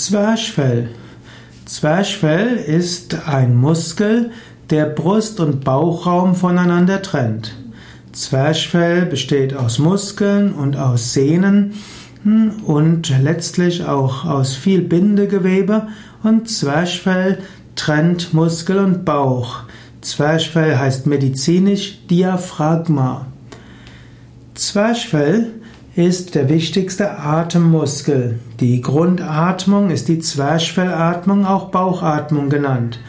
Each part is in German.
Zwerchfell. Zwerchfell ist ein Muskel, der Brust- und Bauchraum voneinander trennt. Zwerchfell besteht aus Muskeln und aus Sehnen hm, und letztlich auch aus viel Bindegewebe und Zwerchfell trennt Muskel und Bauch. Zwerchfell heißt medizinisch Diaphragma. Zwerchfell ist der wichtigste Atemmuskel. Die Grundatmung ist die Zwerchfellatmung, auch Bauchatmung genannt.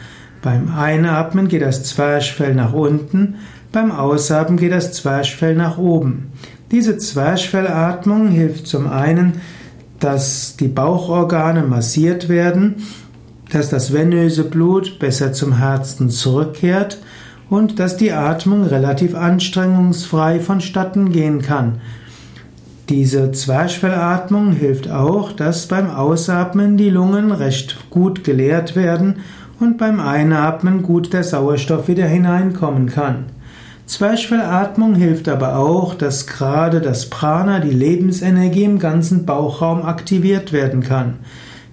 Beim Einatmen geht das Zwerchfell nach unten, beim Ausatmen geht das Zwerchfell nach oben. Diese Zwerchfellatmung hilft zum einen, dass die Bauchorgane massiert werden, dass das venöse Blut besser zum Herzen zurückkehrt und dass die Atmung relativ anstrengungsfrei vonstatten gehen kann. Diese Zwerchfellatmung hilft auch, dass beim Ausatmen die Lungen recht gut geleert werden und beim Einatmen gut der Sauerstoff wieder hineinkommen kann. Zwerchfellatmung hilft aber auch, dass gerade das Prana, die Lebensenergie im ganzen Bauchraum aktiviert werden kann.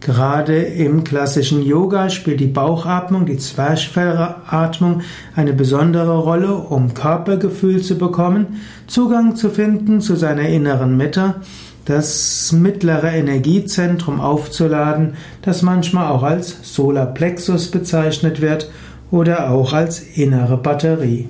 Gerade im klassischen Yoga spielt die Bauchatmung, die Zwerchfellatmung eine besondere Rolle, um Körpergefühl zu bekommen, Zugang zu finden zu seiner inneren Mitte, das mittlere Energiezentrum aufzuladen, das manchmal auch als Solarplexus bezeichnet wird oder auch als innere Batterie.